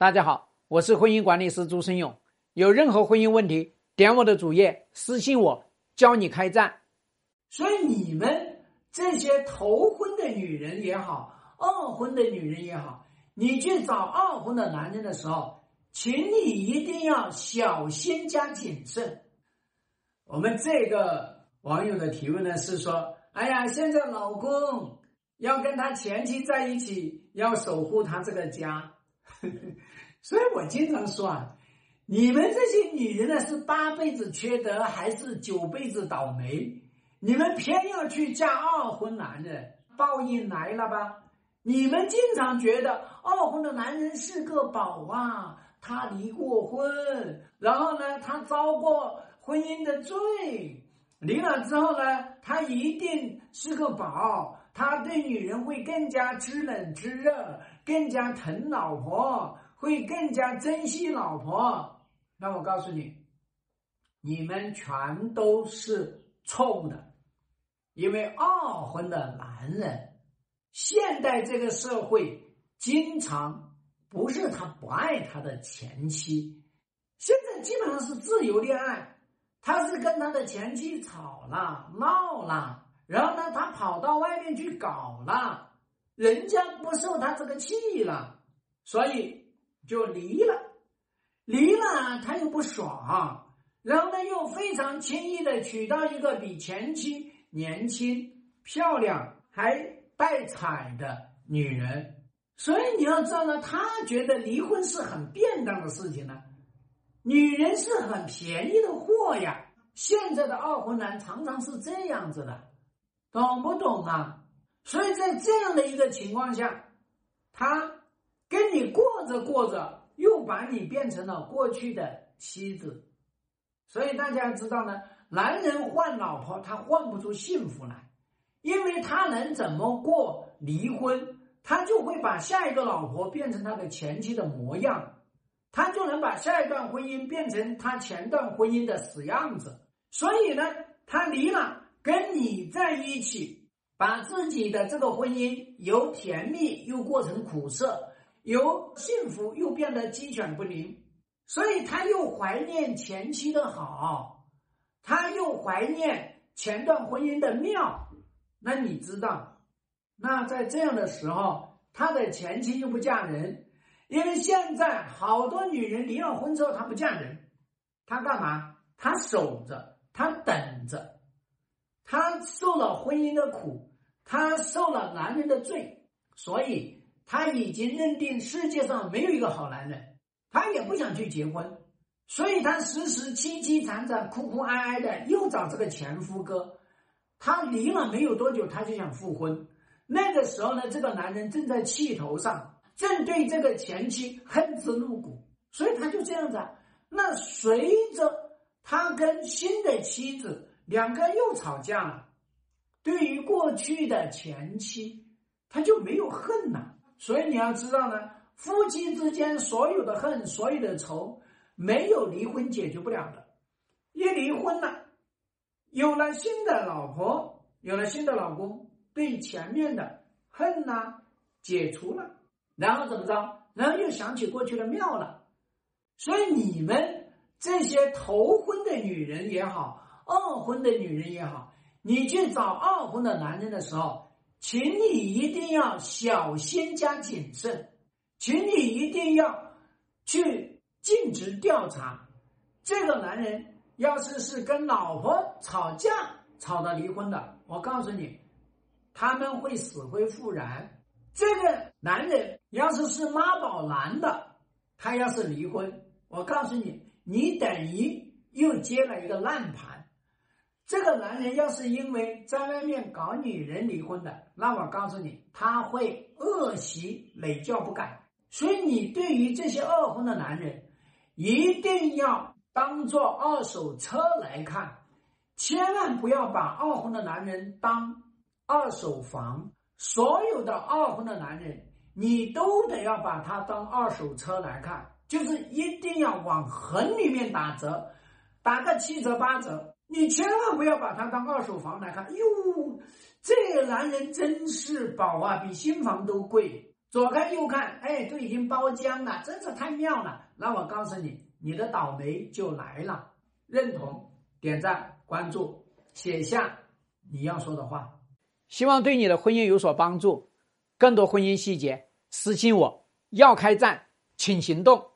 大家好，我是婚姻管理师朱生勇。有任何婚姻问题，点我的主页私信我，教你开战。所以你们这些头婚的女人也好，二婚的女人也好，你去找二婚的男人的时候，请你一定要小心加谨慎。我们这个网友的提问呢是说：哎呀，现在老公要跟他前妻在一起，要守护他这个家。所以我经常说啊，你们这些女人呢是八辈子缺德还是九辈子倒霉？你们偏要去嫁二婚男人，报应来了吧？你们经常觉得二婚的男人是个宝啊，他离过婚，然后呢，他遭过婚姻的罪，离了之后呢，他一定是个宝。他对女人会更加知冷知热，更加疼老婆，会更加珍惜老婆。那我告诉你，你们全都是错误的，因为二婚的男人，现代这个社会经常不是他不爱他的前妻，现在基本上是自由恋爱，他是跟他的前妻吵了闹了。然后呢，他跑到外面去搞了，人家不受他这个气了，所以就离了。离了他又不爽，然后呢又非常轻易的娶到一个比前妻年轻、漂亮还带彩的女人。所以你要知道呢，他觉得离婚是很便当的事情呢，女人是很便宜的货呀。现在的二婚男常常是这样子的。懂不懂啊？所以在这样的一个情况下，他跟你过着过着，又把你变成了过去的妻子。所以大家知道呢，男人换老婆，他换不出幸福来，因为他能怎么过离婚，他就会把下一个老婆变成他的前妻的模样，他就能把下一段婚姻变成他前段婚姻的死样子。所以呢，他离了。跟你在一起，把自己的这个婚姻由甜蜜又过成苦涩，由幸福又变得鸡犬不宁，所以他又怀念前妻的好，他又怀念前段婚姻的妙。那你知道，那在这样的时候，他的前妻又不嫁人，因为现在好多女人离了婚之后，她不嫁人，她干嘛？她守着，她等着。她受了婚姻的苦，她受了男人的罪，所以她已经认定世界上没有一个好男人，她也不想去结婚，所以她时时凄凄惨惨、哭哭哀哀的，又找这个前夫哥。她离了没有多久，她就想复婚。那个时候呢，这个男人正在气头上，正对这个前妻恨之入骨，所以他就这样子。那随着他跟新的妻子。两个又吵架了，对于过去的前妻，他就没有恨了。所以你要知道呢，夫妻之间所有的恨、所有的仇，没有离婚解决不了的。一离婚了，有了新的老婆，有了新的老公，对前面的恨呐解除了，然后怎么着？然后又想起过去的妙了。所以你们这些头婚的女人也好。二婚的女人也好，你去找二婚的男人的时候，请你一定要小心加谨慎，请你一定要去尽职调查。这个男人要是是跟老婆吵架吵到离婚的，我告诉你，他们会死灰复燃。这个男人要是是妈宝男的，他要是离婚，我告诉你，你等于又接了一个烂盘。这个男人要是因为在外面搞女人离婚的，那我告诉你，他会恶习累教不改。所以你对于这些二婚的男人，一定要当做二手车来看，千万不要把二婚的男人当二手房。所有的二婚的男人，你都得要把他当二手车来看，就是一定要往横里面打折，打个七折八折。你千万不要把它当二手房来看，哟，这男人真是宝啊，比新房都贵。左看右看，哎，都已经包浆了，真是太妙了。那我告诉你，你的倒霉就来了。认同、点赞、关注，写下你要说的话，希望对你的婚姻有所帮助。更多婚姻细节，私信我。要开战，请行动。